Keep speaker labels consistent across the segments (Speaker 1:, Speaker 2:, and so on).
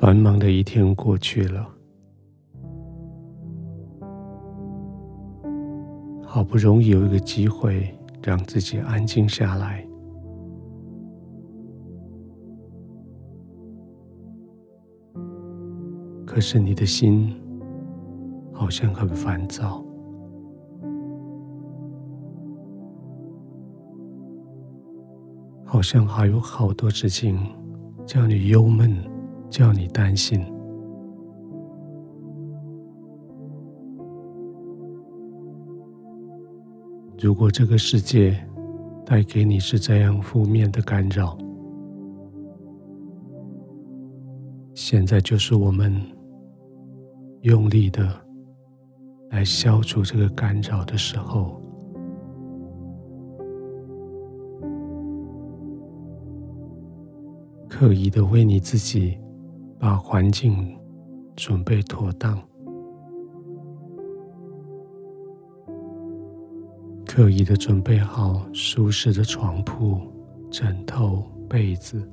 Speaker 1: 繁忙的一天过去了，好不容易有一个机会让自己安静下来，可是你的心好像很烦躁，好像还有好多事情叫你忧闷。叫你担心，如果这个世界带给你是这样负面的干扰，现在就是我们用力的来消除这个干扰的时候。刻意的为你自己。把环境准备妥当，刻意的准备好舒适的床铺、枕头、被子，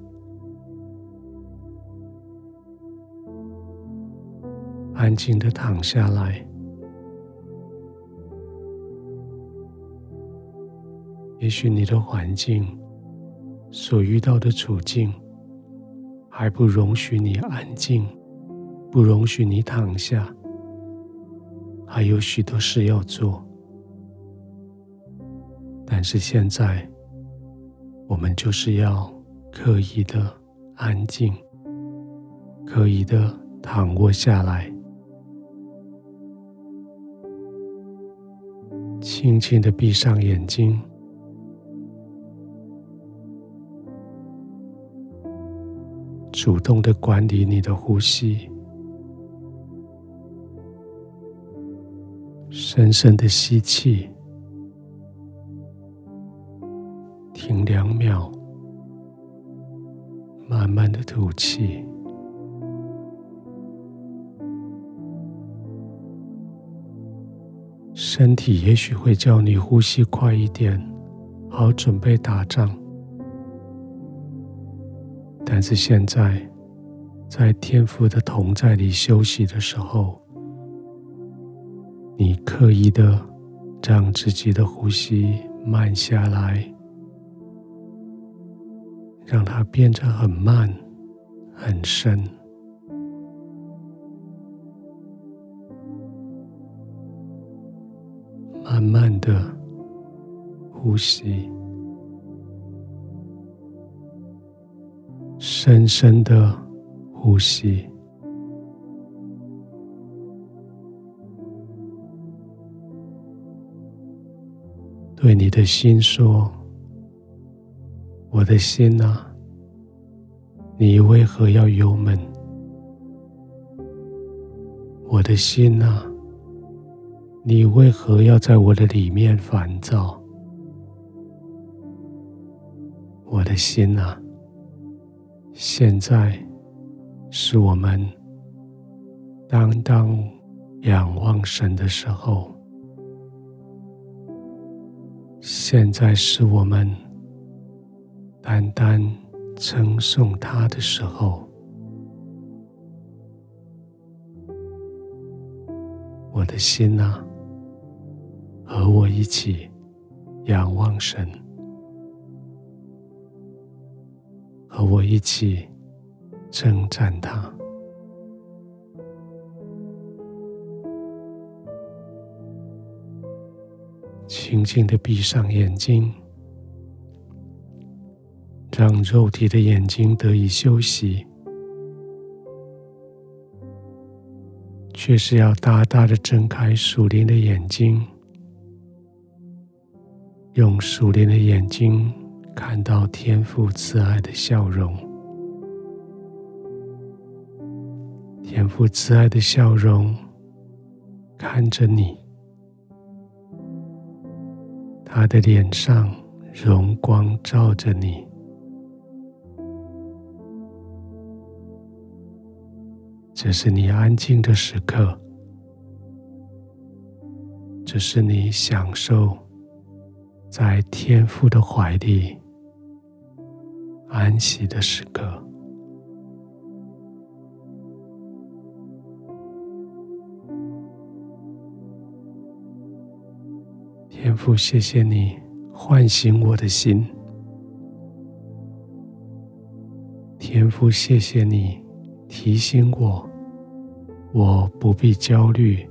Speaker 1: 安静的躺下来。也许你的环境所遇到的处境。还不容许你安静，不容许你躺下，还有许多事要做。但是现在，我们就是要刻意的安静，刻意的躺卧下来，轻轻的闭上眼睛。主动的管理你的呼吸，深深的吸气，停两秒，慢慢的吐气。身体也许会叫你呼吸快一点，好准备打仗。但是现在，在天父的同在里休息的时候，你刻意的让自己的呼吸慢下来，让它变得很慢、很深，慢慢的呼吸。深深的呼吸，对你的心说：“我的心啊，你为何要油闷？我的心啊，你为何要在我的里面烦躁？我的心啊。”现在是我们当当仰望神的时候。现在是我们单单称颂他的时候。我的心啊，和我一起仰望神。和我一起称赞他，轻轻的闭上眼睛，让肉体的眼睛得以休息，却是要大大的睁开属灵的眼睛，用属灵的眼睛。看到天父慈爱的笑容，天父慈爱的笑容看着你，他的脸上荣光照着你，这是你安静的时刻，这是你享受在天父的怀里。安息的时刻。天父谢谢你唤醒我的心。天父谢谢你提醒我我不必焦虑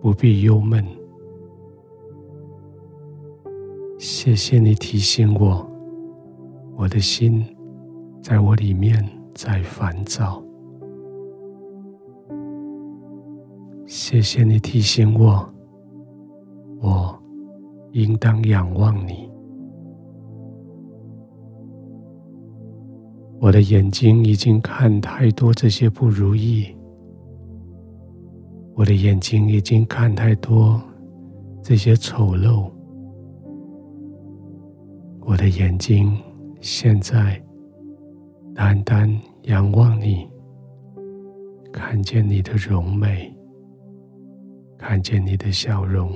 Speaker 1: 不必忧闷。谢谢你提醒我我的心在我里面在烦躁。谢谢你提醒我，我应当仰望你。我的眼睛已经看太多这些不如意，我的眼睛已经看太多这些丑陋，我的眼睛现在单单仰望你，看见你的荣美，看见你的笑容，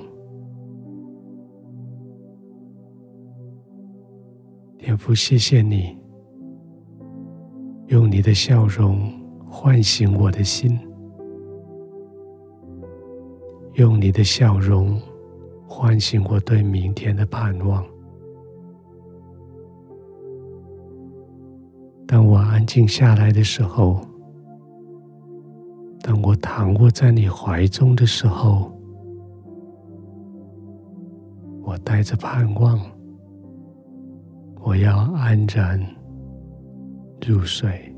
Speaker 1: 天父，谢谢你。用你的笑容唤醒我的心，用你的笑容唤醒我对明天的盼望。静下来的时候，当我躺卧在你怀中的时候，我带着盼望，我要安然入睡。